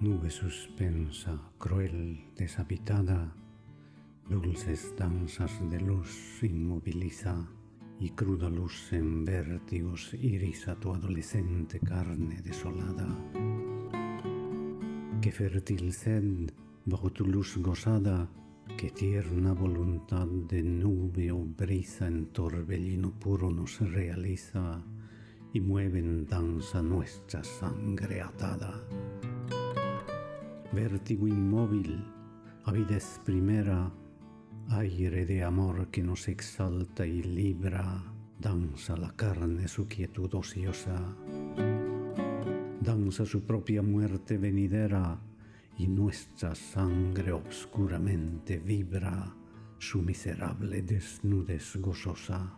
Nube suspensa, cruel, deshabitada, dulces danzas de luz inmoviliza y cruda luz en vértigos iriza tu adolescente carne desolada. Qué fértil sed bajo tu luz gozada, qué tierna voluntad de nube o brisa en torbellino puro nos realiza y mueve en danza nuestra sangre atada. Vértigo inmóvil, avidez primera, aire de amor que nos exalta y libra, danza la carne su quietud ociosa, danza su propia muerte venidera, y nuestra sangre obscuramente vibra su miserable desnudez gozosa.